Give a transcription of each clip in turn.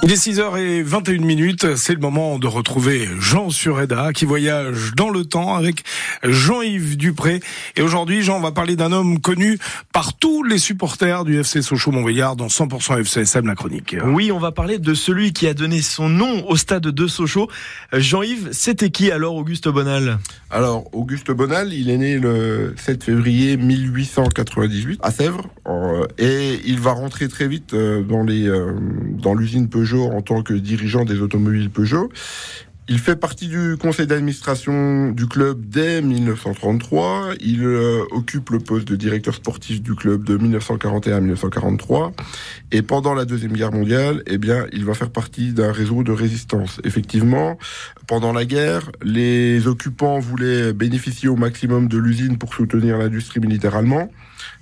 Il est 6h21 minutes, c'est le moment de retrouver Jean Sureda qui voyage dans le temps avec Jean-Yves Dupré. Et aujourd'hui, Jean, va parler d'un homme connu par tous les supporters du FC Sochaux-Montbéliard dans 100% FCSM, la chronique. Oui, on va parler de celui qui a donné son nom au stade de Sochaux. Jean-Yves, c'était qui alors Auguste Bonal? Alors, Auguste Bonal, il est né le 7 février 1898 à Sèvres et il va rentrer très vite euh, dans les euh, dans l'usine Peugeot en tant que dirigeant des automobiles Peugeot. Il fait partie du conseil d'administration du club dès 1933. Il euh, occupe le poste de directeur sportif du club de 1941 à 1943. Et pendant la Deuxième Guerre mondiale, eh bien, il va faire partie d'un réseau de résistance. Effectivement, pendant la guerre, les occupants voulaient bénéficier au maximum de l'usine pour soutenir l'industrie militaire allemande.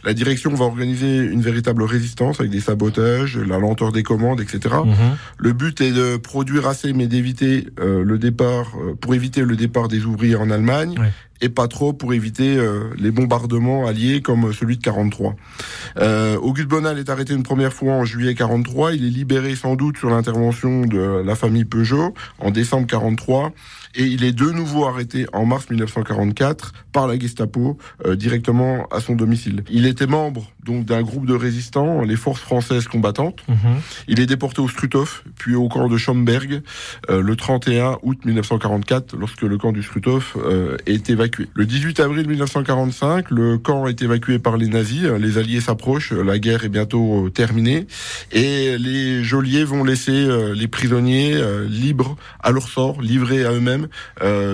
La direction va organiser une véritable résistance avec des sabotages, la lenteur des commandes, etc. Mhm. Le but est de produire assez, mais d'éviter euh, le départ, euh, pour éviter le départ des ouvriers en Allemagne. Et pas trop pour éviter euh, les bombardements alliés comme celui de 43. Auguste Bonal est arrêté une première fois en juillet 43. Il est libéré sans doute sur l'intervention de la famille Peugeot en décembre 43 et il est de nouveau arrêté en mars 1944 par la Gestapo directement à son domicile. Il était membre donc d'un groupe de résistants, les forces françaises combattantes. Mhm. Il est déporté au Struthof, puis au camp de Schomberg euh, le 31 août 1944, lorsque le camp du Struthof euh, est évacué. Le 18 avril 1945, le camp est évacué par les nazis. Les Alliés s'approchent, la guerre est bientôt euh, terminée, et les geôliers vont laisser les prisonniers libres à leur sort, livrés à eux-mêmes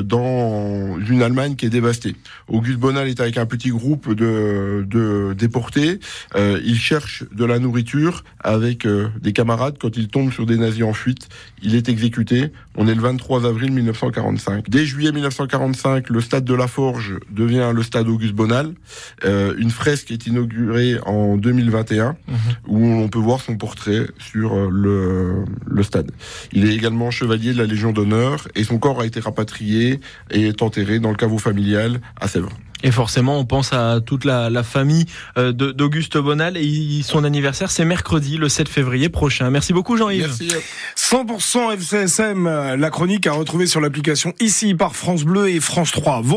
dans une Allemagne qui est dévastée. Auguste Bonal est avec un petit groupe de, de déportés. Euh, il cherche de la nourriture avec euh, des camarades. Quand il tombe sur des nazis en fuite, il est exécuté. On est le 23 avril 1945. Dès juillet 1945, le stade de la Forge devient le stade Auguste Bonal. Euh, une fresque est inaugurée en 2021 mhm. où on peut voir son portrait sur euh, le, le stade. Il est également chevalier de la Légion d'honneur et son corps a été rapatrié et est enterré dans le caveau familial à Sèvres. Et forcément, on pense à toute la, la famille euh, d'Auguste Bonal et son anniversaire, c'est mercredi, le 7 février prochain. Merci beaucoup, Jean-Yves. 100% FCSM, la chronique à retrouver sur l'application ici par France Bleu et France 3. Vous